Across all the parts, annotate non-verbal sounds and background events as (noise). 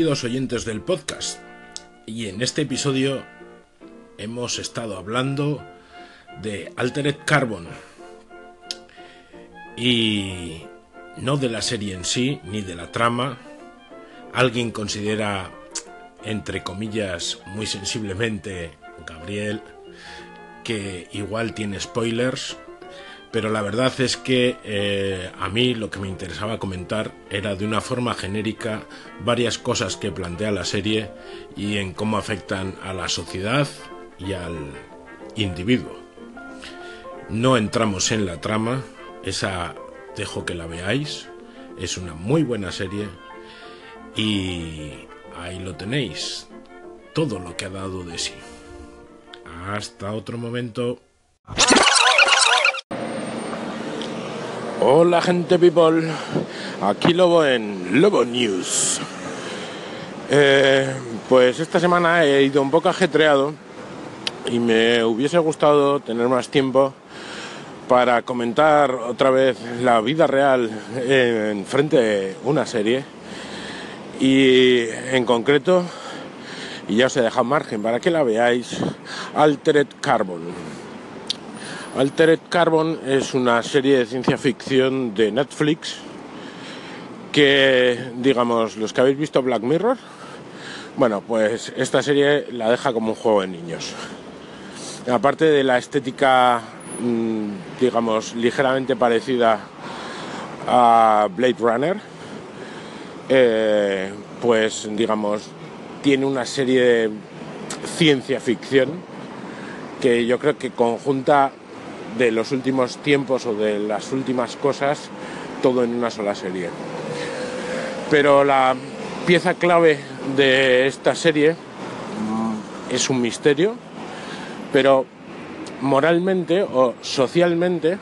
queridos oyentes del podcast. Y en este episodio hemos estado hablando de Altered Carbon. Y no de la serie en sí, ni de la trama. Alguien considera, entre comillas, muy sensiblemente, Gabriel, que igual tiene spoilers, pero la verdad es que eh, a mí lo que me interesaba comentar era de una forma genérica varias cosas que plantea la serie y en cómo afectan a la sociedad y al individuo. No entramos en la trama, esa dejo que la veáis, es una muy buena serie y ahí lo tenéis, todo lo que ha dado de sí. Hasta otro momento. Hola gente people, aquí Lobo en Lobo News. Eh, pues esta semana he ido un poco ajetreado y me hubiese gustado tener más tiempo para comentar otra vez la vida real en frente de una serie y en concreto, y ya os he dejado margen para que la veáis, Altered Carbon. Altered Carbon es una serie de ciencia ficción de Netflix que, digamos, los que habéis visto Black Mirror, bueno, pues esta serie la deja como un juego de niños. Aparte de la estética, mm, digamos, ligeramente parecida a Blade Runner, eh, pues, digamos, tiene una serie de ciencia ficción que yo creo que conjunta de los últimos tiempos o de las últimas cosas todo en una sola serie. Pero la pieza clave de esta serie mm, es un misterio, pero moralmente o socialmente,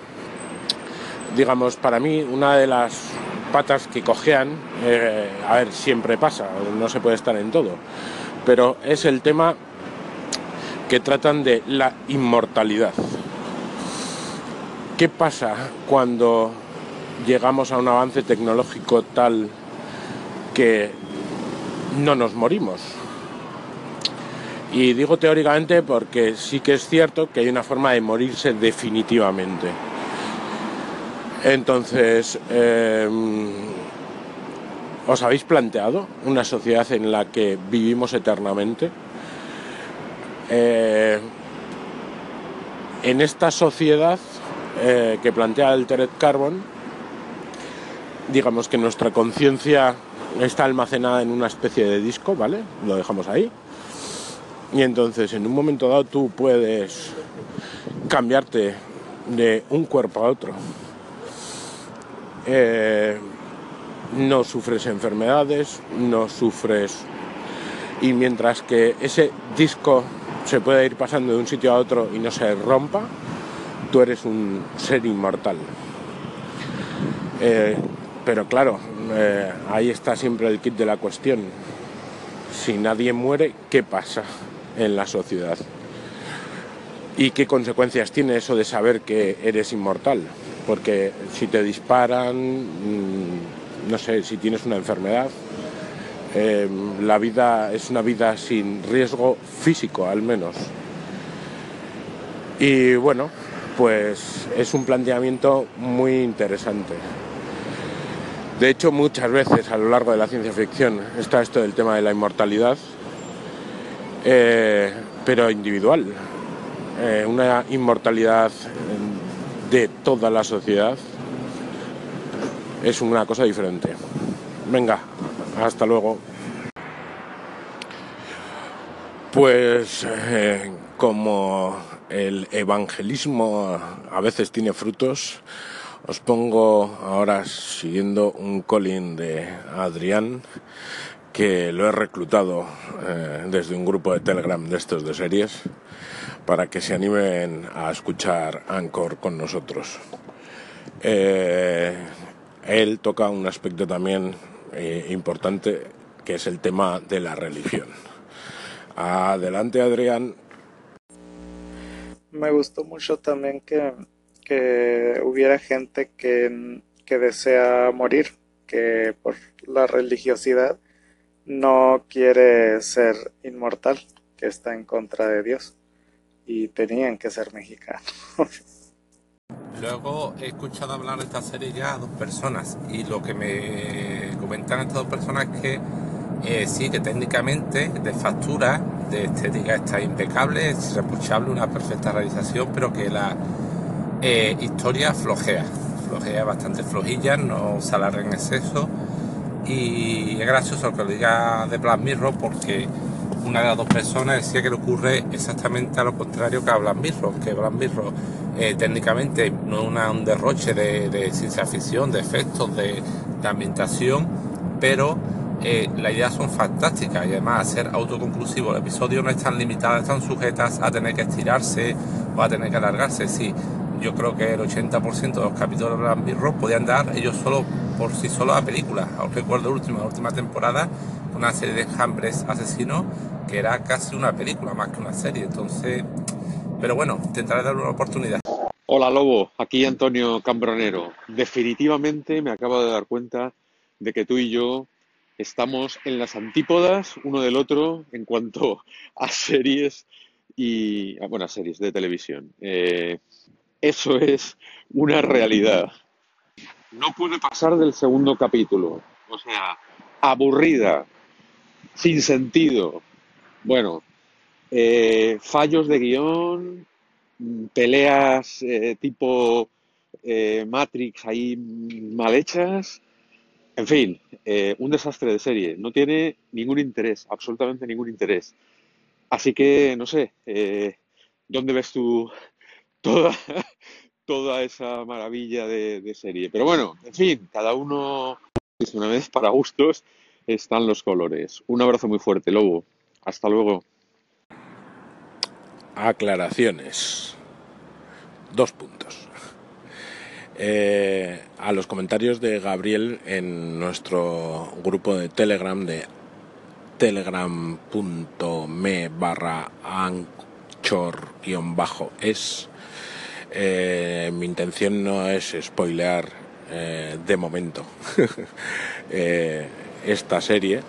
digamos, para mí una de las patas que cojean, eh, a ver, siempre pasa, no se puede estar en todo, pero es el tema que tratan de la inmortalidad. ¿Qué pasa cuando llegamos a un avance tecnológico tal que no nos morimos? Y digo teóricamente porque sí que es cierto que hay una forma de morirse definitivamente. Entonces, em, ¿os habéis planteado una sociedad en la que vivimos eternamente? Eh, en esta sociedad eh, que plantea Altered Carbon, digamos que nuestra conciencia está almacenada en una especie de disco, ¿vale? Lo dejamos ahí. Y entonces en un momento dado tú puedes cambiarte de un cuerpo a otro. Eh, no sufres enfermedades, no sufres... Y mientras que ese disco se puede ir pasando de un sitio a otro y no se rompa, tú eres un ser inmortal. Eh, pero claro, eh, ahí está siempre el kit de la cuestión. Si nadie muere, ¿qué pasa en la sociedad? ¿Y qué consecuencias tiene eso de saber que eres inmortal? Porque si te disparan, mm, no sé, si tienes una enfermedad, eh, la vida es una vida sin riesgo físico al menos. Y bueno, pues es un planteamiento muy interesante. De hecho, muchas veces a lo largo de la ciencia ficción está esto del tema de la inmortalidad, eh, pero individual. Eh, una inmortalidad de toda la sociedad es una cosa diferente. Venga, hasta luego. Pues eh, como el evangelismo a veces tiene frutos. Os pongo ahora siguiendo un colin de Adrián, que lo he reclutado eh, desde un grupo de Telegram de estos de series, para que se animen a escuchar Anchor con nosotros. Eh, él toca un aspecto también eh, importante, que es el tema de la religión. Adelante, Adrián me gustó mucho también que, hubiera gente que, desea morir, que por la religiosidad no quiere ser inmortal, que está en contra de Dios. Y tenían que ser mexicanos. (laughs) Luego he escuchado hablar de esta serie ya a dos personas y lo que me comentan estas dos personas es que eh, sí, que técnicamente de factura, de estética está impecable, es irreprochable, una perfecta realización, pero que la eh, historia flojea, flojea bastante flojilla, no se alarga en exceso. Y es gracioso que lo diga de Black Mirror porque una de las dos personas decía que le ocurre exactamente a lo contrario que a Black que Black Mirror eh, técnicamente no es un derroche de, ciencia ficción, de efectos, de, ambientación, pero eh, las ideas son fantásticas y además a ser autoconclusivo, el episodio no están limitadas, están sujetas a tener que estirarse o a tener que alargarse. Sí, yo creo que el 80% de los capítulos de Black Mirror podían dar ellos solo por sí solos a películas. Os recuerdo último, la última temporada, una serie de enjambres asesinos que era casi una película más que una serie. Entonces, pero bueno, intentaré darle una oportunidad. Hola Lobo, aquí Antonio Cambronero. Definitivamente me acabo de dar cuenta de que tú y yo estamos en las antípodas uno del otro en cuanto a series y a buenas series de televisión. Eh, eso es una realidad. No puede pasar del segundo capítulo. O sea, aburrida, sin sentido. Bueno, eh, fallos de guion, peleas eh, tipo Matrix ahí mal hechas. En fin, un desastre de serie. No tiene ningún interés, absolutamente ningún interés. Así que, no sé, ¿dónde ves tú (laughs) toda, toda esa maravilla de, serie? Pero bueno, en fin, cada uno, una vez para gustos, están los colores. Un abrazo muy fuerte, Lobo. Hasta luego. Aclaraciones. Dos puntos. Eh, a los comentarios de Gabriel en nuestro grupo de Telegram de telegram.me barra anchor-es. Eh, mi intención no es spoilear eh, de momento (laughs) esta serie,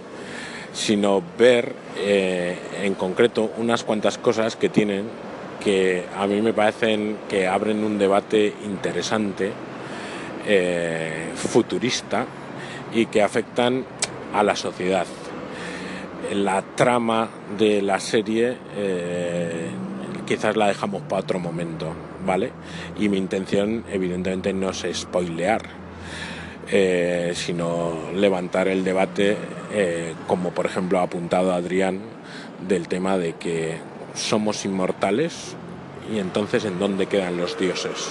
sino ver en concreto unas cuantas cosas que tienen que a mí me parecen que abren un debate interesante, eh, futurista y que afectan a la sociedad. La trama de la serie eh, quizás la dejamos para otro momento, ¿vale? Y mi intención evidentemente no es spoilear, sino levantar el debate eh, como por ejemplo ha apuntado Adrián, del tema de que somos inmortales y entonces en dónde quedan los dioses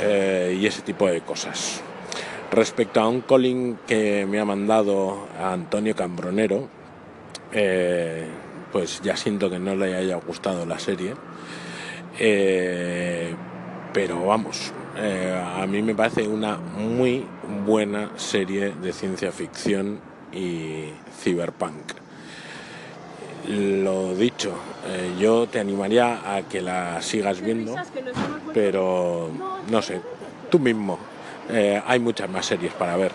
eh, y ese tipo de cosas. Respecto a un calling que me ha mandado Antonio Cambronero, eh, pues ya siento que no le haya gustado la serie, pero vamos, a mí me parece una muy buena serie de ciencia ficción y Cyberpunk. Lo dicho, eh, yo te animaría a que la sigas viendo, pero no sé, tú mismo. Eh, hay muchas más series para ver.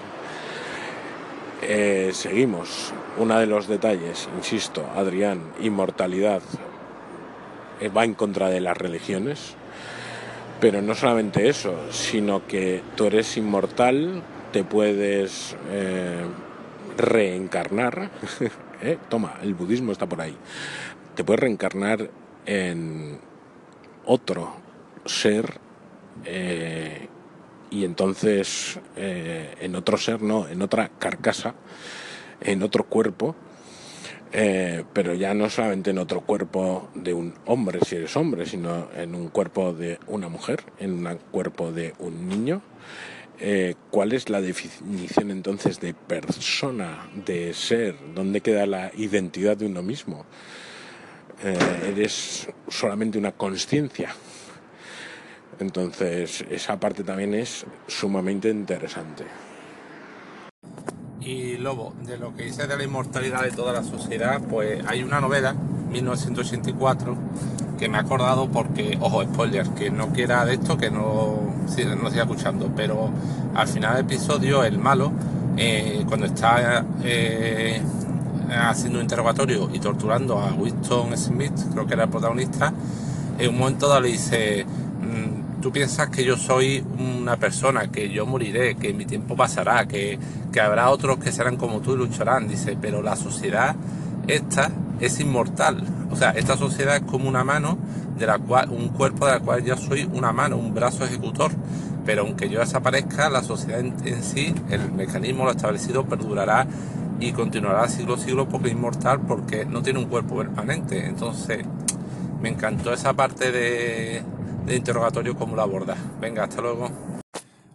Eh, seguimos. Uno de los detalles, insisto, Adrián, inmortalidad va en contra de las religiones. Pero no solamente eso, sino que tú eres inmortal, te puedes reencarnar, (laughs) ¿eh? toma, el budismo está por ahí, te puedes reencarnar en otro ser eh, y entonces eh, en otro ser, no, en otra carcasa, en otro cuerpo, pero ya no solamente en otro cuerpo de un hombre si eres hombre, sino en un cuerpo de una mujer, en un cuerpo de un niño eh, ¿Cuál es la definición entonces de persona, de ser? ¿Dónde queda la identidad de uno mismo? Eh, eres solamente una conciencia. Entonces, esa parte también es sumamente interesante. Y Lobo, de lo que dice de la inmortalidad de toda la sociedad, pues hay una novela, 1984, que me ha acordado porque, ojo, spoiler, que no quiera de esto, que no, no siga escuchando, pero al final del episodio, el malo, eh, cuando está eh, haciendo un interrogatorio y torturando a Winston Smith, creo que era el protagonista, en un momento le dice, mm, tú piensas que yo soy una persona, que yo moriré, que mi tiempo pasará, que, que habrá otros que serán como tú y lucharán, dice, pero la sociedad esta es inmortal, o sea, esta sociedad es como una mano de la cual, un cuerpo de la cual yo soy una mano, un brazo ejecutor. Pero aunque yo desaparezca, la sociedad en, sí, el mecanismo, lo establecido, perdurará y continuará siglo siglo porque es inmortal, porque no tiene un cuerpo permanente. Entonces, me encantó esa parte de, interrogatorio como lo aborda. Venga, hasta luego.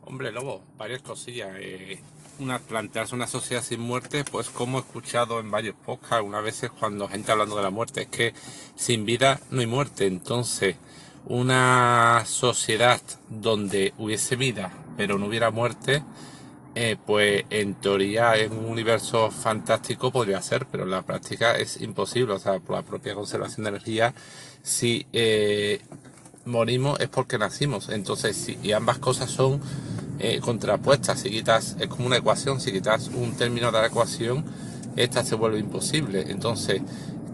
Hombre, Lobo, varias cosillas. Eh, una, plantearse una sociedad sin muerte, pues como he escuchado en varios podcasts algunas veces cuando gente hablando de la muerte, es que sin vida no hay muerte. Entonces, una sociedad donde hubiese vida pero no hubiera muerte, eh, pues en teoría en un universo fantástico podría ser, pero en la práctica es imposible. O sea, por la propia conservación de energía, si eh, morimos es porque nacimos. Entonces, si, y ambas cosas son eh, contrapuestas. Si quitas, es como una ecuación, si quitas un término de la ecuación, esta se vuelve imposible. Entonces,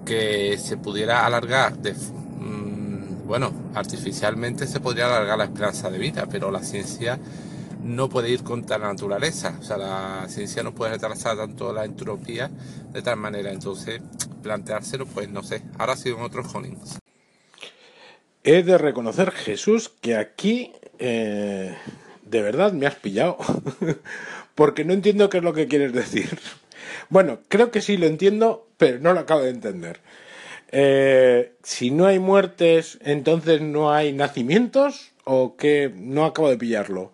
que se pudiera alargar de, mm, bueno, artificialmente se podría alargar la esperanza de vida, pero la ciencia no puede ir contra la naturaleza. O sea, la ciencia no puede retrasar tanto la entropía de tal manera. Entonces, planteárselo, pues no sé. Ahora sí, en otros Honings. He de reconocer, Jesús, que aquí eh, de verdad me has pillado. (laughs) Porque no entiendo qué es lo que quieres decir. Bueno, creo que sí lo entiendo, pero no lo acabo de entender. Eh, si no hay muertes, entonces no hay nacimientos o que no acabo de pillarlo.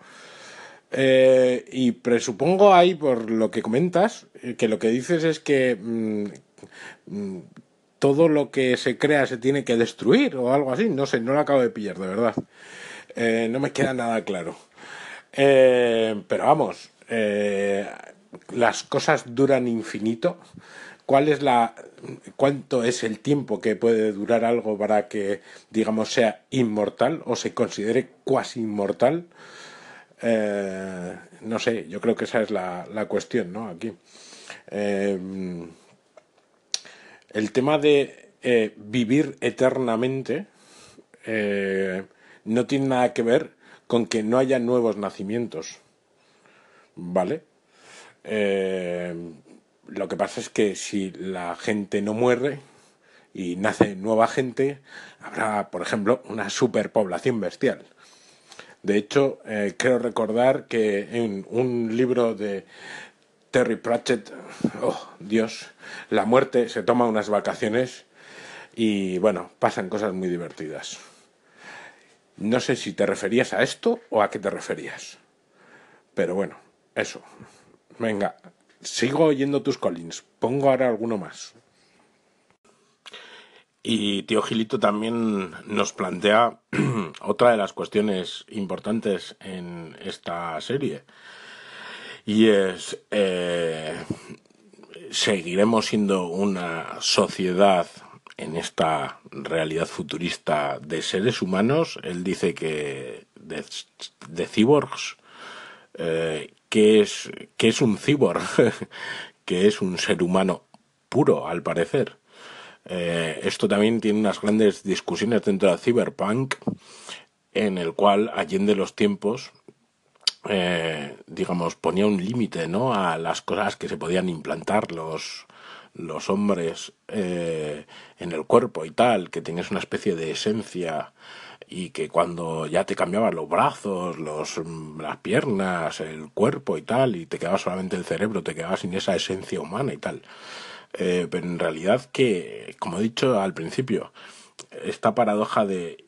Eh, y presupongo ahí, por lo que comentas, eh, que lo que dices es que mm, mm, todo lo que se crea se tiene que destruir o algo así. No sé, no lo acabo de pillar, de verdad. no me queda nada claro. Eh, pero vamos, eh, las cosas duran infinito. ¿Cuál es la, cuánto es el tiempo que puede durar algo para que, digamos, sea inmortal o se considere cuasi inmortal? Eh, no sé, yo creo que esa es la, la cuestión, ¿no? Aquí. el tema de vivir eternamente no tiene nada que ver con que no haya nuevos nacimientos. ¿Vale? Eh, lo que pasa es que si la gente no muere y nace nueva gente, habrá, por ejemplo, una superpoblación bestial. De hecho, eh, creo recordar que en un libro de Terry Pratchett, oh Dios, la muerte se toma unas vacaciones y bueno, pasan cosas muy divertidas. No sé si te referías a esto o a qué te referías. Pero bueno, eso. Venga, sigo oyendo tus Collins. Pongo ahora alguno más. Y tío Gilito también nos plantea (clears throat) otra de las cuestiones importantes en esta serie. Y es, eh, ¿seguiremos siendo una sociedad en esta realidad futurista de seres humanos, él dice que de, cyborgs, eh, que, es, que es un cyborg, (laughs) que es un ser humano puro, al parecer. Eh, esto también tiene unas grandes discusiones dentro de Cyberpunk, en el cual Allende los tiempos, eh, digamos, ponía un límite ¿no? a las cosas que se podían implantar, los, los hombres eh, en el cuerpo y tal, que tenías una especie de esencia y que cuando ya te cambiaban los brazos, los, las piernas, el cuerpo y tal, y te quedaba solamente el cerebro, te quedaba sin esa esencia humana y tal. Eh, pero en realidad que, como he dicho al principio, esta paradoja de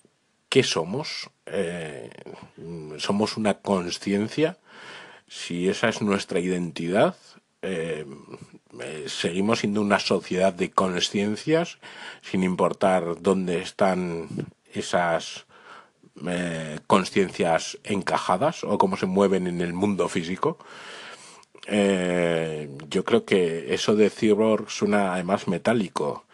¿qué somos? Eh, ¿Somos una conciencia? Si esa es nuestra identidad, eh, eh, seguimos siendo una sociedad de conciencias, sin importar dónde están esas eh, conciencias encajadas o cómo se mueven en el mundo físico. yo creo que eso de cyborg suena además metálico.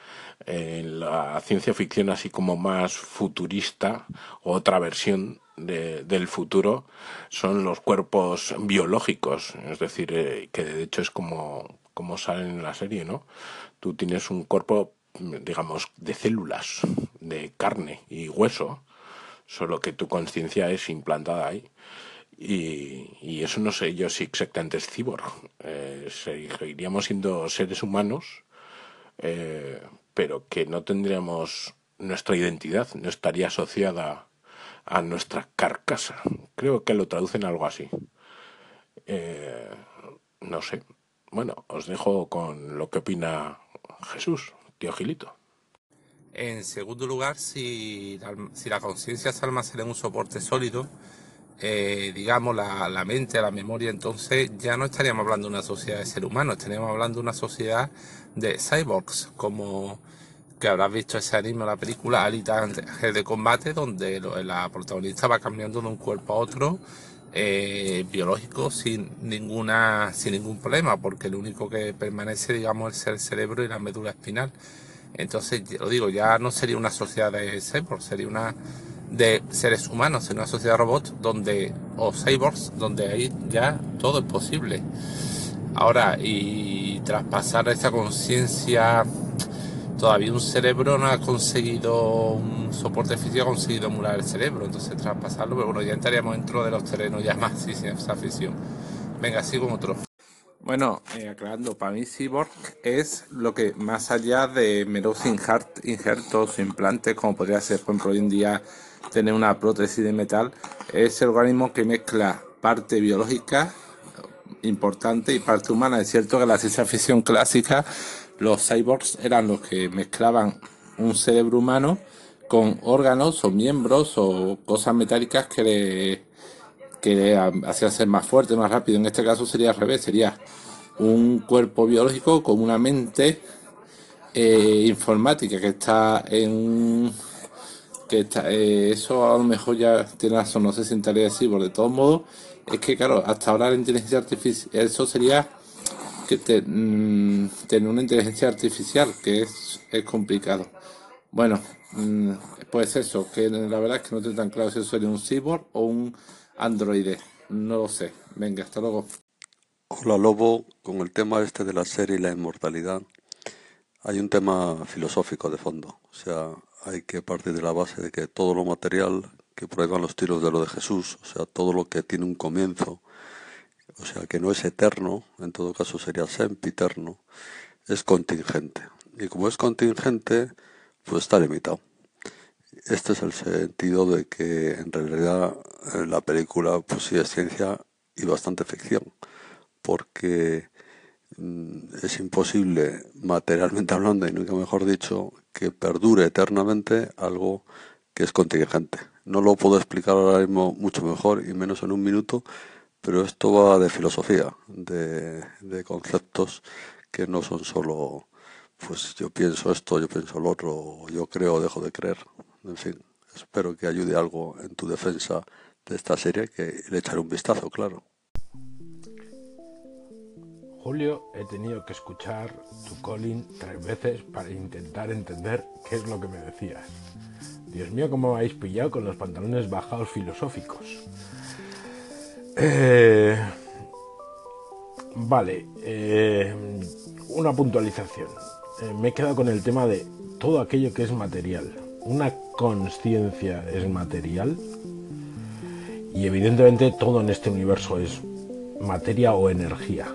En la ciencia ficción así como más futurista, otra versión del futuro son los cuerpos biológicos, es decir, eh, que de hecho es como, como sale en la serie, ¿no? Tú tienes un cuerpo, digamos, de células, de carne y hueso, solo que tu conciencia es implantada ahí. Y, eso no sé yo si exactamente es cyborg. Eh, siendo seres humanos, eh, pero que no tendríamos nuestra identidad, no estaría asociada a nuestra carcasa. Creo que lo traducen algo así. Eh, no sé. Bueno, os dejo con lo que opina Jesús, tío Gilito. En segundo lugar, si la, si la conciencia se almacena en un soporte sólido, eh, digamos, la, la, mente, la memoria, entonces ya no estaríamos hablando de una sociedad de seres humanos, estaríamos hablando de una sociedad de cyborgs, como que habrás visto ese anime, la película Alita Ángel de Combate, donde la protagonista va cambiando de un cuerpo a otro eh, biológico sin ninguna sin ningún problema, porque lo único que permanece, digamos, es el cerebro y la médula espinal. Entonces, lo digo, ya no sería una sociedad de cyborgs, sería una de seres humanos, sería una sociedad de robots donde, o cyborgs, donde ahí ya todo es posible. Ahora, y traspasar esa conciencia todavía un cerebro no ha conseguido, un soporte físico ha conseguido emular el cerebro, entonces traspasarlo, pero bueno, ya entraríamos dentro de los terrenos ya más (laughs) sin esa fisión. Venga, sigo con otro. Bueno, eh, aclarando, para mí Cyborg es lo que más allá de meros injertos, implantes, como podría ser, por ejemplo, hoy en día tener una prótesis de metal, es el organismo que mezcla parte biológica importante y parte humana. Es cierto que la ciencia ficción clásica los cyborgs eran los que mezclaban un cerebro humano con órganos o miembros o cosas metálicas que le, que hacían ser más fuerte, más rápido. En este caso sería al revés, sería un cuerpo biológico con una mente eh, informática que está en que está, eh, eso a lo mejor ya tiene razón, no sé si entraría así, por de todos modos, es que claro, hasta ahora la inteligencia artificial, eso sería mm, tener una inteligencia artificial, que es, es complicado. Bueno, mm, pues eso, que la verdad es que no estoy tan claro si eso sería un cyborg o un androide. No lo sé. Venga, hasta luego. Hola Lobo, con el tema este de la serie y la inmortalidad, hay un tema filosófico de fondo. O sea, hay que partir de la base de que todo lo material, que prueban los tiros de lo de Jesús, o sea, todo lo que tiene un comienzo, o sea que no es eterno, en todo caso sería sempiterno, es contingente. Y como es contingente, pues está limitado. Este es el sentido de que en realidad eh, la película pues sí es ciencia y bastante ficción, porque mm, es imposible, materialmente hablando, y nunca mejor dicho, que perdure eternamente algo que es contingente. No lo puedo explicar ahora mismo mucho mejor y menos en un minuto, pero esto va de filosofía, de, conceptos que no son solo, pues yo pienso esto, yo pienso lo otro, yo creo dejo de creer. En fin, espero que ayude algo en tu defensa de esta serie, que le echaré un vistazo, claro. Julio, he tenido que escuchar tu calling tres veces para intentar entender qué es lo que me decías. Dios mío, cómo me habéis pillado con los pantalones bajados filosóficos. Eh, vale, eh, una puntualización. Eh, me he quedado con el tema de todo aquello que es material. Una conciencia es material y evidentemente todo en este universo es materia o energía,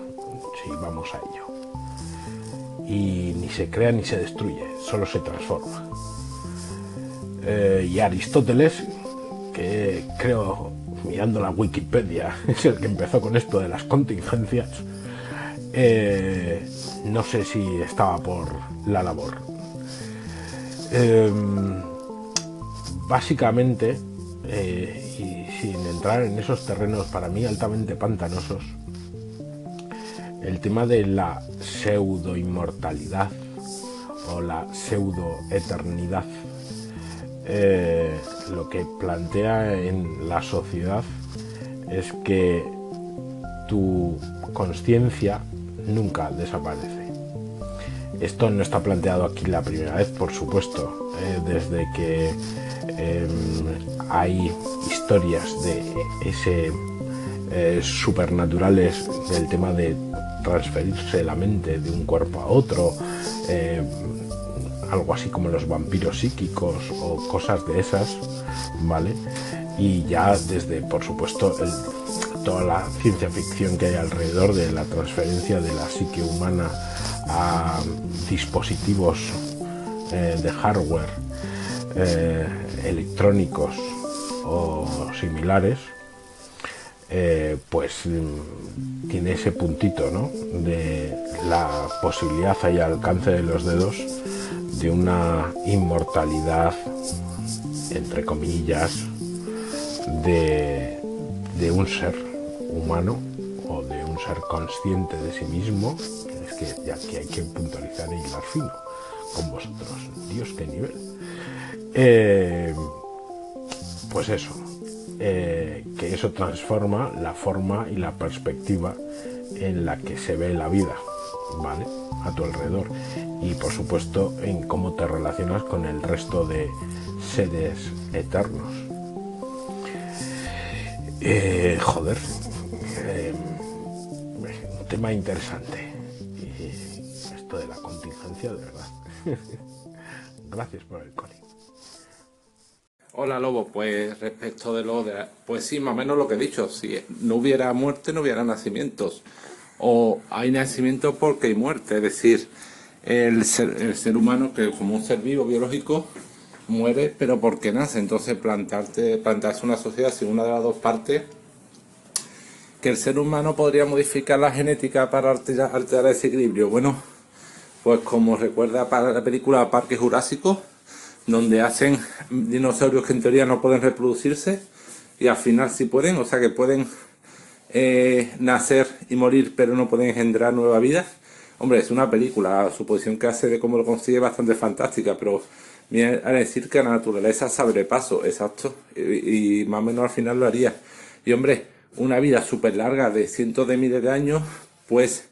si vamos a ello. Y ni se crea ni se destruye, solo se transforma. y Aristóteles, que creo mirando la Wikipedia, (laughs) es el que empezó con esto de las contingencias, eh, no sé si estaba por la labor. Em, básicamente, eh, y sin entrar en esos terrenos para mí altamente pantanosos, el tema de la pseudo inmortalidad o la pseudo eternidad eh, lo que plantea en la sociedad es que tu conciencia nunca desaparece. Esto no está planteado aquí la primera vez, por supuesto, eh, desde que em, hay historias de ese eh, supernaturales del tema de transferirse la mente de un cuerpo a otro, eh, algo así como los vampiros psíquicos o cosas de esas, ¿vale? Y ya desde, por supuesto, toda la ciencia ficción que hay alrededor de la transferencia de la psique humana a dispositivos eh, de hardware eh, electrónicos o similares, eh, pues mm, tiene ese puntito ¿no? de la posibilidad al alcance de los dedos de una inmortalidad, entre comillas, de, de un ser humano o de un ser consciente de sí mismo. Es que ya que hay que puntualizar y hilar fino con vosotros. Dios, qué nivel. Eh, pues eso, eh, que eso transforma la forma y la perspectiva en la que se ve la vida, ¿vale? A tu alrededor. Y por supuesto en cómo te relacionas con el resto de seres eternos. Eh, joder, un tema interesante. Y esto de la contingencia, de verdad. (laughs) Gracias por el coni. Hola Lobo, pues respecto de lo de... Pues sí, más o menos lo que he dicho, si no hubiera muerte no hubiera nacimientos. O hay nacimiento porque hay muerte, es decir, el ser, humano que como un ser vivo biológico muere pero porque nace. Entonces plantarte, plantarse una sociedad sin una de las dos partes que el ser humano podría modificar la genética para alterar, alterar ese equilibrio. Bueno, pues como recuerda para la película Parque Jurásico, donde hacen dinosaurios que en teoría no pueden reproducirse y al final sí pueden, o sea que pueden eh, nacer y morir pero no pueden engendrar nueva vida. Hombre, es una película, la suposición que hace de cómo lo consigue bastante fantástica, pero a decir que la naturaleza sabe paso, exacto, y, y, más o menos al final lo haría. Y hombre, una vida súper larga de cientos de miles de años, pues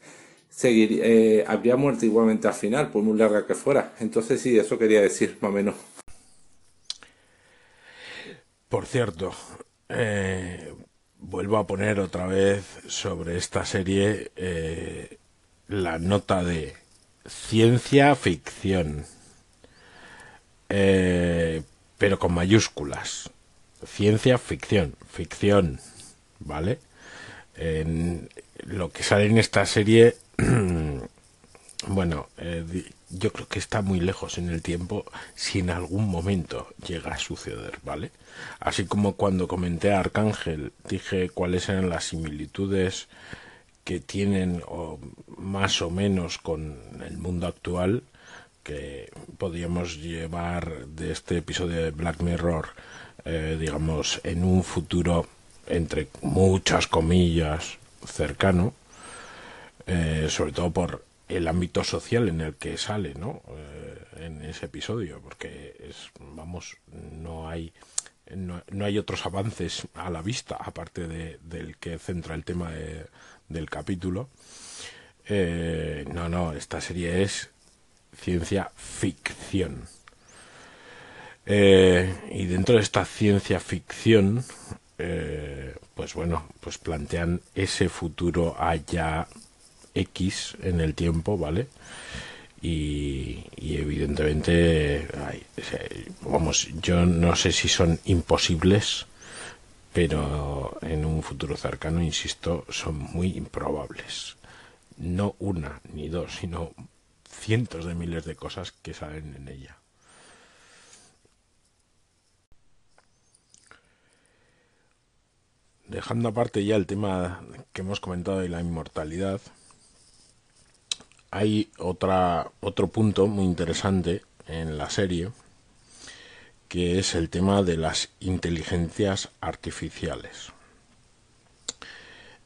seguir, eh, habría muerto igualmente al final, por muy larga que fuera. Entonces sí, eso quería decir, más o menos. Por cierto, eh, vuelvo a poner otra vez sobre esta serie eh, la nota de ciencia ficción, eh, pero con mayúsculas. Ciencia ficción, ficción, ¿vale? Lo que sale en esta serie (clears throat) bueno, eh, yo creo que está muy lejos en el tiempo si en algún momento llega a suceder, ¿vale? Así como cuando comenté a Arcángel, dije cuáles eran las similitudes que tienen o más o menos con el mundo actual que podríamos llevar de este episodio de Black Mirror, eh, digamos, en un futuro entre muchas comillas cercano, eh, sobre todo por el ámbito social en el que sale, ¿no? Eh, en ese episodio, porque es, vamos, no hay no, hay otros avances a la vista aparte de, del que centra el tema del capítulo. Eh, no, no, esta serie es ciencia ficción. y dentro de esta ciencia ficción, pues bueno, pues plantean ese futuro allá X en el tiempo, ¿vale? Y, evidentemente, vamos, yo no sé si son imposibles, pero en un futuro cercano, insisto, son muy improbables. No una ni dos, sino cientos de miles de cosas que salen en ella. Dejando aparte ya el tema que hemos comentado de la inmortalidad, hay otra, otro punto muy interesante en la serie, que es el tema de las inteligencias artificiales.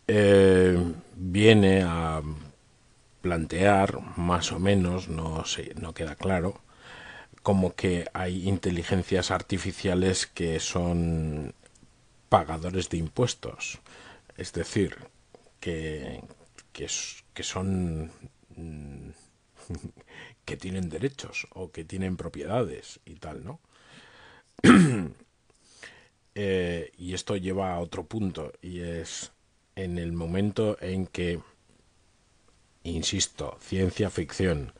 Eh, viene a plantear, más o menos, no, no queda claro, como que hay inteligencias artificiales que son pagadores de impuestos, es decir, que, que, son (laughs) que tienen derechos o que tienen propiedades y tal, ¿no? (clears throat) Eh, y esto lleva a otro punto y es en el momento en que, insisto, ciencia ficción,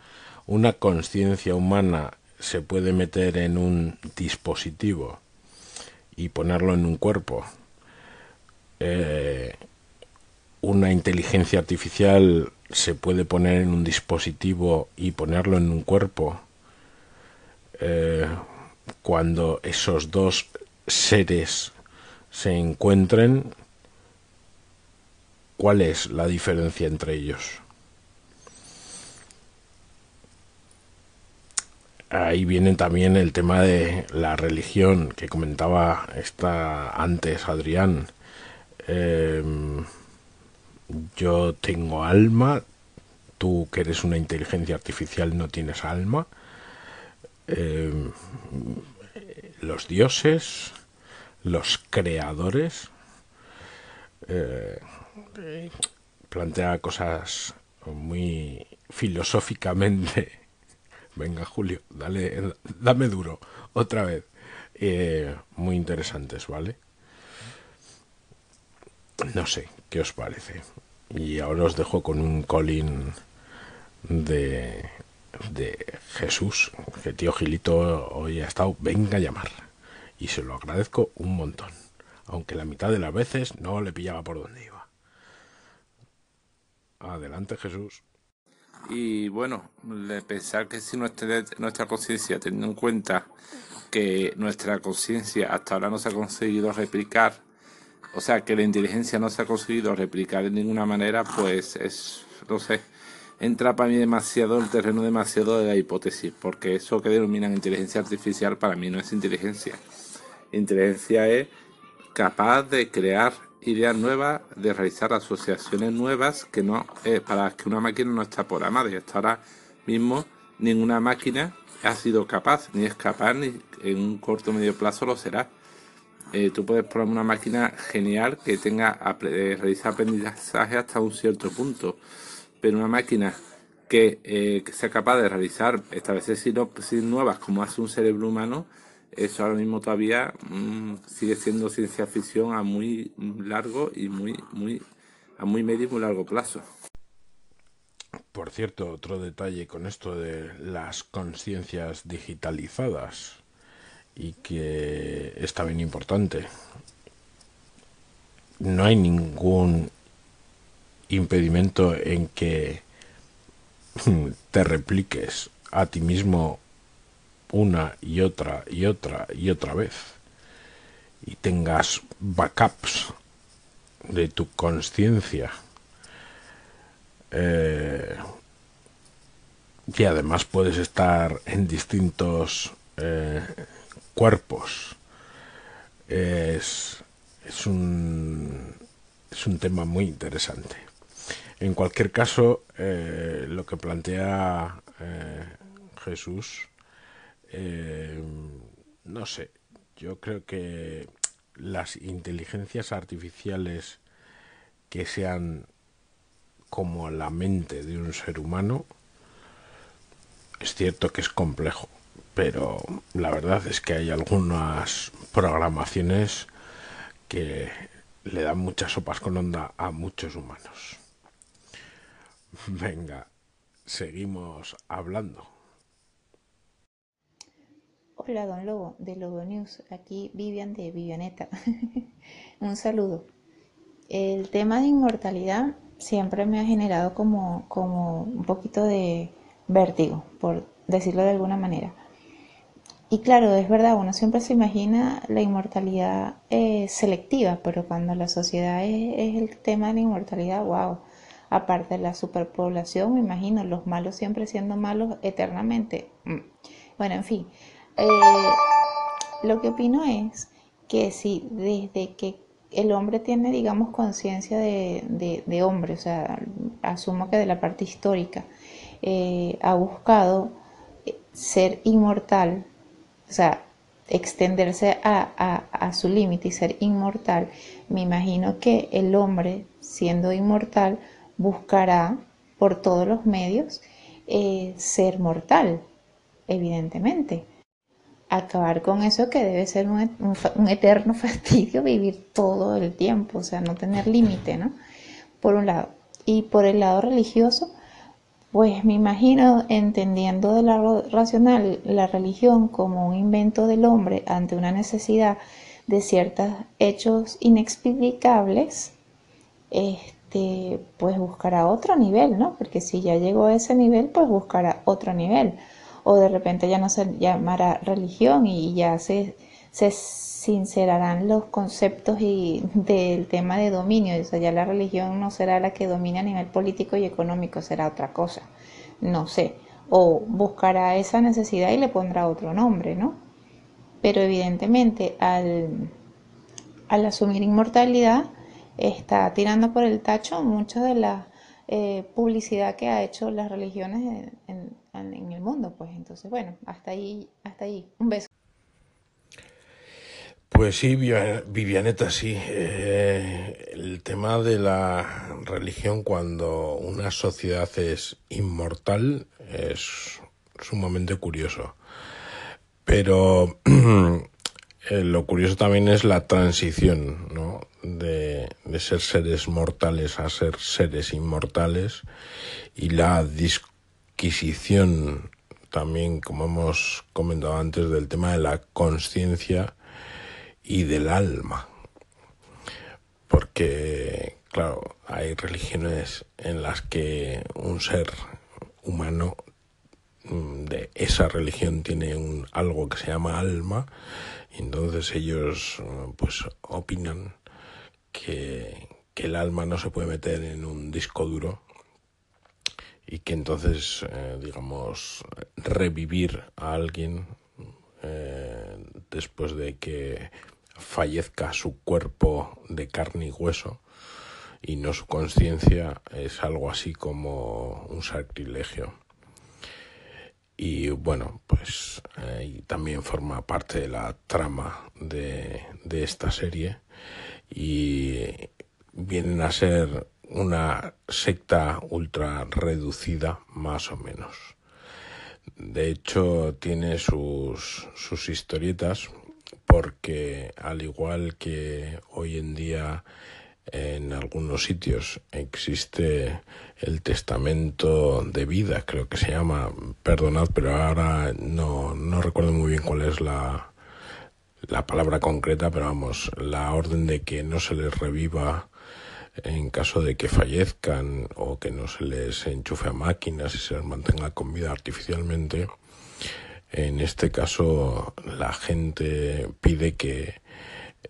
una conciencia humana se puede meter en un dispositivo y ponerlo en un cuerpo, eh, una inteligencia artificial se puede poner en un dispositivo y ponerlo en un cuerpo, eh, cuando esos dos seres se encuentren, ¿cuál es la diferencia entre ellos? ahí viene también el tema de la religión que comentaba esta antes Adrián. Em, yo tengo alma, tú que eres una inteligencia artificial no tienes alma. Em, los dioses, los creadores, eh, plantea cosas muy filosóficamente (laughs) Venga, Julio, dale, dame duro, otra vez. Eh, muy interesantes, ¿vale? No sé, ¿qué os parece? Y ahora os dejo con un Colin de, de Jesús, que tío Gilito hoy ha estado, venga a llamar. Y se lo agradezco un montón, aunque la mitad de las veces no le pillaba por donde iba. Adelante Jesús. Y bueno, pensar que si nuestra, nuestra conciencia, teniendo en cuenta que nuestra conciencia hasta ahora no se ha conseguido replicar, o sea, que la inteligencia no se ha conseguido replicar de ninguna manera, pues es, no sé, entra para mí demasiado el terreno demasiado de la hipótesis, porque eso que denominan inteligencia artificial para mí no es inteligencia. Inteligencia es capaz de crear ideas nuevas, de realizar asociaciones nuevas que no eh, para que una máquina no está programada y hasta ahora mismo ninguna máquina ha sido capaz, ni es capaz, ni en un corto o medio plazo lo será. Eh, tú puedes programar una máquina genial que tenga eh, realizar aprendizaje hasta un cierto punto, pero una máquina que, sea capaz de realizar, establecer sinopsis nuevas como hace un cerebro humano, eso ahora mismo todavía mm, sigue siendo ciencia ficción a muy largo y muy, muy, a muy medio y muy largo plazo. Por cierto, otro detalle con esto de las conciencias digitalizadas y que está bien importante. No hay ningún impedimento en que te repliques a ti mismo una y otra y otra y otra vez y tengas backups de tu conciencia eh, y además puedes estar en distintos eh, cuerpos. Es, es, un, es un tema muy interesante. En cualquier caso eh, lo que plantea Jesús eh, no sé, yo creo que las inteligencias artificiales que sean como la mente de un ser humano, es cierto que es complejo, pero la verdad es que hay algunas programaciones que le dan muchas sopas con onda a muchos humanos. Venga, seguimos hablando. Hola, don Lobo, de Lobo News. Aquí Vivian de Vivianeta. (laughs) Un saludo. El tema de inmortalidad siempre me ha generado como, como un poquito de vértigo, por decirlo de alguna manera. Y claro, es verdad, uno siempre se imagina la inmortalidad eh, selectiva, pero cuando la sociedad es, el tema de la inmortalidad, wow. Aparte de la superpoblación, me imagino los malos siempre siendo malos eternamente. Mm. Bueno, en fin, eh, lo que opino es que si desde que el hombre tiene, digamos, conciencia de, hombre, o sea, asumo que de la parte histórica, eh, ha buscado eh, ser inmortal, o sea, extenderse a, a su límite y ser inmortal, me imagino que el hombre, siendo inmortal, buscará por todos los medios ser mortal, evidentemente acabar con eso que debe ser un, eterno (laughs) fastidio vivir todo el tiempo, o sea, no tener límite, ¿no? por un lado. Y por el lado religioso, pues me imagino entendiendo de lado racional la religión como un invento del hombre ante una necesidad de ciertos hechos inexplicables, este, pues buscará otro nivel, ¿no? Porque si ya llegó a ese nivel, pues buscará otro nivel. O de repente ya no se llamará religión y ya se, se sincerarán los conceptos y del tema de dominio. O sea, ya la religión no será la que domine a nivel político y económico, será otra cosa. No sé. O buscará esa necesidad y le pondrá otro nombre, ¿no? Pero evidentemente al, al asumir inmortalidad está tirando por el tacho mucha de la eh, publicidad que ha hecho las religiones en, en el mundo. Pues entonces, bueno, hasta ahí, hasta ahí. Un beso. Pues sí, Vivianeta, sí. Eh, el tema de la religión cuando una sociedad es inmortal es sumamente curioso. Pero (clears throat) eh, lo curioso también es la transición, ¿no? De, de ser seres mortales a ser seres inmortales y la disquisición también, como hemos comentado antes, del tema de la conciencia y del alma. Porque, claro, hay religiones en las que un ser humano mm, de esa religión tiene un, algo que se llama alma y entonces ellos mm, pues opinan que, que el alma no se puede meter en un disco duro y que entonces, eh, digamos, revivir a alguien eh, después de que fallezca su cuerpo de carne y hueso y no su conciencia es algo así como un sacrilegio. Y bueno, pues también forma parte de la trama de, de esta serie y vienen a ser una secta ultra reducida más o menos. De hecho, tiene sus, sus historietas porque al igual que hoy en día en algunos sitios existe el testamento de vida, creo que se llama, perdonad, pero ahora no, no recuerdo muy bien cuál es la, la palabra concreta, pero vamos, la orden de que no se les reviva en caso de que fallezcan o que no se les enchufe a máquinas y se les mantenga con vida artificialmente en este caso, la gente pide que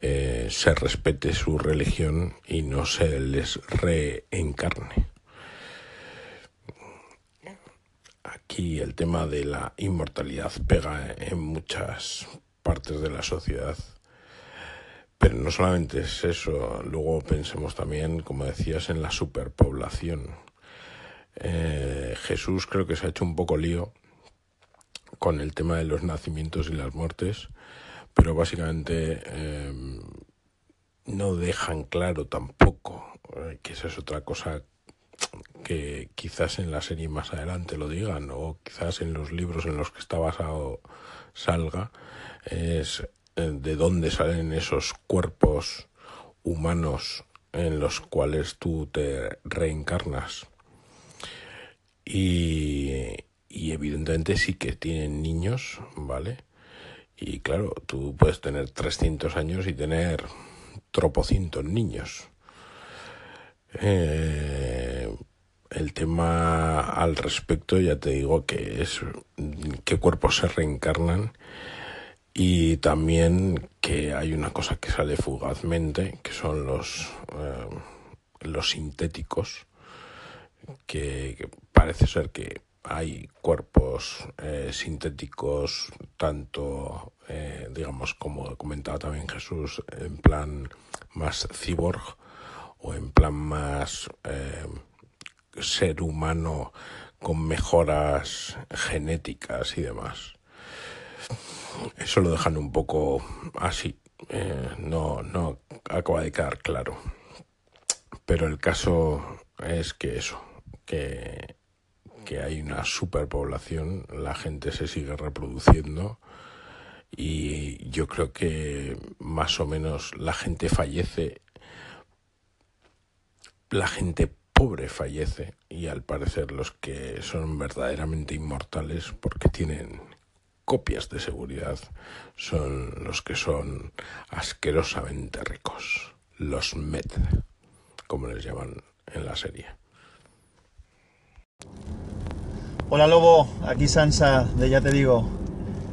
eh, se respete su religión y no se les reencarne. Aquí el tema de la inmortalidad pega en muchas partes de la sociedad. Pero no solamente es eso, luego pensemos también, como decías, en la superpoblación. Eh, Jesús creo que se ha hecho un poco lío con el tema de los nacimientos y las muertes, pero básicamente eh, no dejan claro tampoco, eh, que esa es otra cosa que quizás en la serie más adelante lo digan o quizás en los libros en los que está basado salga, es eh, de dónde salen esos cuerpos humanos en los cuales tú te reencarnas. Y, y evidentemente sí que tienen niños, ¿vale? Y claro, tú puedes tener 300 años y tener tropocientos niños. Eh, el tema al respecto ya te digo que es qué cuerpos se reencarnan y también que hay una cosa que sale fugazmente que son los eh, los sintéticos que parece ser que hay cuerpos eh, sintéticos, tanto, eh, digamos, como comentaba también Jesús, en plan más cyborg o en plan más eh, ser humano con mejoras genéticas y demás. Eso lo dejan un poco así, no, no acaba de quedar claro. Pero el caso es que eso, que que hay una superpoblación, la gente se sigue reproduciendo y yo creo que más o menos la gente fallece la gente pobre fallece y al parecer los que son verdaderamente inmortales porque tienen copias de seguridad son los que son asquerosamente ricos, los Med, como les llaman en la serie. Hola Lobo, aquí Sansa de Ya Te Digo.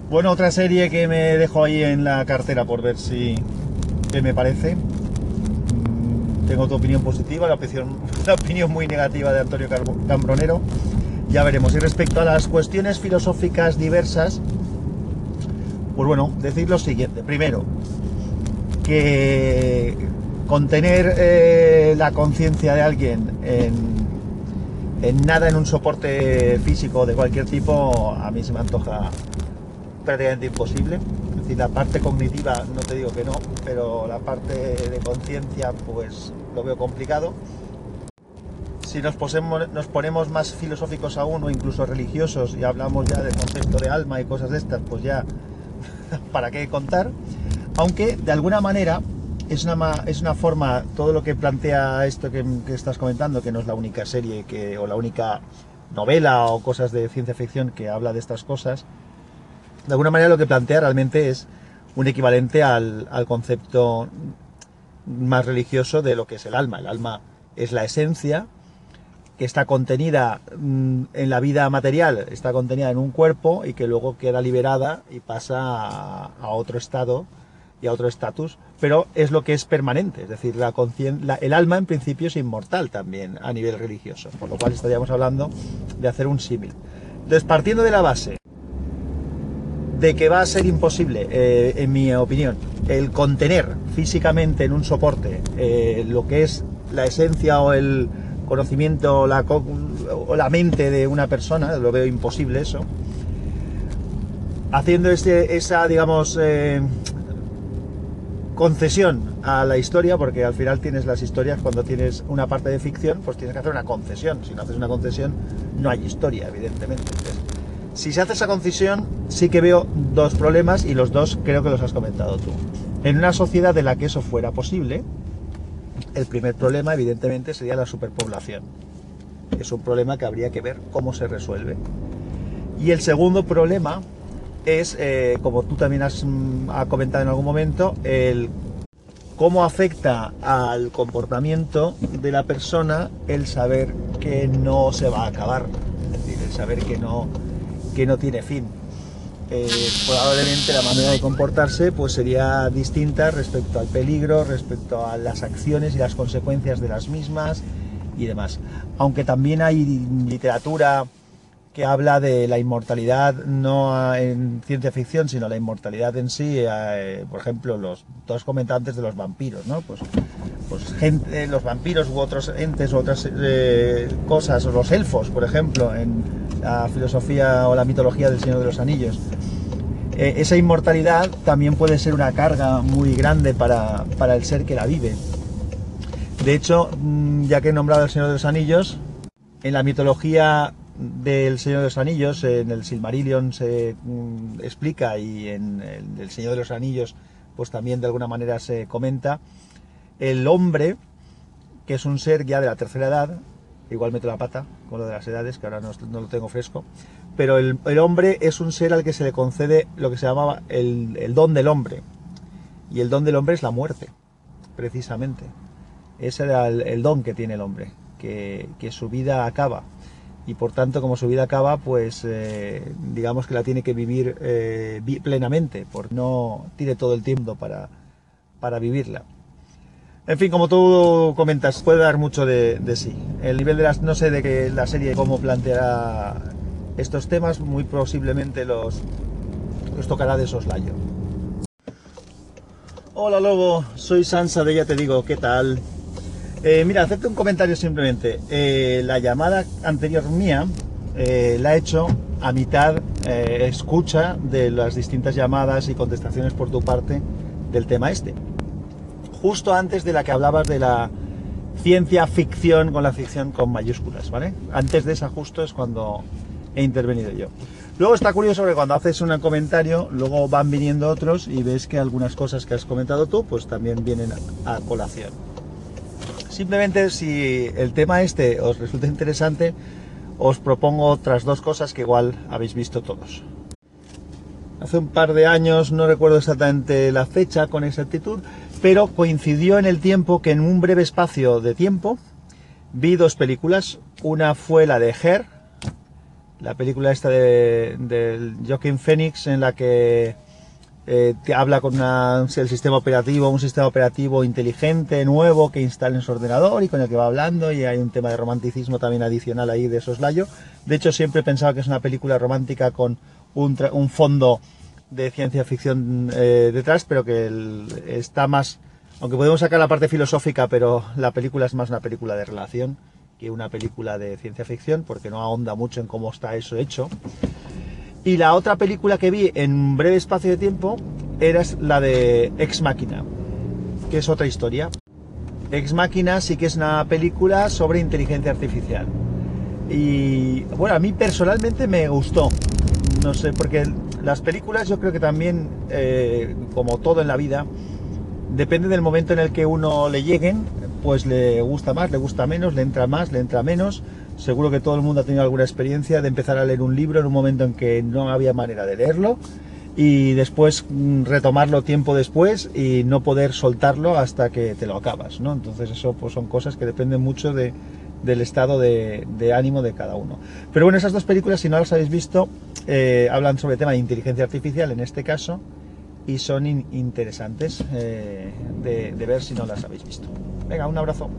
Bueno, otra serie que me dejo ahí en la cartera por ver si qué me parece. Mm, Tengo tu opinión positiva, la opinión, (laughs) la opinión muy negativa de Antonio Cambronero. Ya veremos. Y respecto a las cuestiones filosóficas diversas, pues bueno, decir lo siguiente. Primero, que contener eh, la conciencia de alguien en, en nada en un soporte físico de cualquier tipo, a mí se me antoja prácticamente imposible. Es decir, la parte cognitiva, no te digo que no, pero la parte de conciencia, pues lo veo complicado. Si nos, nos ponemos más filosóficos aún o incluso religiosos y hablamos ya del concepto de alma y cosas de estas, pues ya, (laughs) ¿para qué contar? Aunque de alguna manera es una, es una forma, todo lo que plantea esto que, que estás comentando, que no es la única serie que, o la única novela o cosas de ciencia ficción que habla de estas cosas, de alguna manera lo que plantea realmente es un equivalente al, al concepto más religioso de lo que es el alma. El alma es la esencia que está contenida mm, en la vida material, está contenida en un cuerpo y que luego queda liberada y pasa a, a otro estado y a otro estatus, pero es lo que es permanente, es decir, la la- el alma en principio es inmortal también a nivel religioso, por lo cual estaríamos hablando de hacer un símil. Entonces, partiendo de la base de que va a ser imposible, eh, en mi opinión, el contener físicamente en un soporte eh, lo que es la esencia o el conocimiento o la, co- o la mente de una persona, lo veo imposible eso, haciendo ese- esa, digamos, eh, concesión a la historia, porque al final tienes las historias, cuando tienes una parte de ficción, pues tienes que hacer una concesión. Si no haces una concesión, no hay historia, evidentemente. Si se hace esa concesión, sí que veo dos problemas y los dos creo que los has comentado tú. En una sociedad en la que eso fuera posible, el primer problema, evidentemente, sería la superpoblación. Es un problema que habría que ver cómo se resuelve. Y el segundo problema es, eh, como tú también has mm, comentado en algún momento, el cómo afecta al comportamiento de la persona el saber que no se va a acabar, es decir, el saber que no, que no tiene fin. Eh, probablemente la manera de comportarse pues sería distinta respecto al peligro, respecto a las acciones y las consecuencias de las mismas y demás. Aunque también hay literatura que habla de la inmortalidad no en ciencia ficción, sino la inmortalidad en sí, eh, por ejemplo, los dos comentantes de los vampiros, ¿no? Pues, pues gente, los vampiros u otros entes u otras eh, cosas, o los elfos, por ejemplo, en la filosofía o la mitología del Señor de los Anillos. Eh, esa inmortalidad también puede ser una carga muy grande para, para el ser que la vive. De hecho, mm, ya que he nombrado el Señor de los Anillos, en la mitología del Señor de los Anillos, en el Silmarillion se mm, explica y en el, Señor de los Anillos pues también de alguna manera se comenta, el hombre, que es un ser ya de la tercera edad, igual meto la pata con lo de las edades, que ahora no, lo tengo fresco, pero el, hombre es un ser al que se le concede lo que se llamaba el, don del hombre. Y el don del hombre es la muerte, precisamente. Ese era el, don que tiene el hombre, que su vida acaba y por tanto como su vida acaba pues eh, digamos que la tiene que vivir eh, plenamente porque no tiene todo el tiempo para, para vivirla. En fin como tú comentas puede dar mucho de, sí. El nivel de las no sé de que la serie cómo planteará estos temas muy posiblemente los los tocará de soslayo. Hola lobo soy Sansa de ya te digo qué tal eh, mira, hacerte un comentario simplemente. Eh, la llamada anterior mía eh, la he hecho a mitad escucha de las distintas llamadas y contestaciones por tu parte del tema este. Justo antes de la que hablabas de la ciencia ficción con la ficción con mayúsculas, ¿vale? Antes de esa justo es cuando he intervenido yo. Luego está curioso que cuando haces un comentario, luego van viniendo otros y ves que algunas cosas que has comentado tú, pues también vienen a colación Simplemente si el tema este os resulta interesante, os propongo otras dos cosas que igual habéis visto todos. Hace un par de años, no recuerdo exactamente la fecha con exactitud, pero coincidió en el tiempo que en un breve espacio de tiempo vi dos películas. Una fue la de Her, la película esta de, de Joaquin Phoenix en la que eh, te habla con el sistema operativo, un sistema operativo inteligente, nuevo, que instala en su ordenador y con el que va hablando, y hay un tema de romanticismo también adicional ahí de soslayo. De hecho, siempre he pensado que es una película romántica con un, un fondo de ciencia ficción eh, detrás, pero que está más, aunque podemos sacar la parte filosófica, pero la película es más una película de relación que una película de ciencia ficción, porque no ahonda mucho en cómo está eso hecho. Y la otra película que vi en un breve espacio de tiempo era la de Ex Máquina, que es otra historia. Ex Máquina sí que es una película sobre inteligencia artificial. Y bueno, a mí personalmente me gustó. No sé, porque las películas yo creo que también, eh, como todo en la vida, depende del momento en el que uno le lleguen, pues le gusta más, le gusta menos, le entra más, le entra menos. Seguro que todo el mundo ha tenido alguna experiencia de empezar a leer un libro en un momento en que no había manera de leerlo y después mm, retomarlo tiempo después y no poder soltarlo hasta que te lo acabas, ¿no? Entonces eso pues son cosas que dependen mucho de, del estado de, ánimo de cada uno. Pero bueno, esas dos películas, si no las habéis visto, eh, hablan sobre el tema de inteligencia artificial en este caso y son interesantes eh, de ver si no las habéis visto. Venga, un abrazo.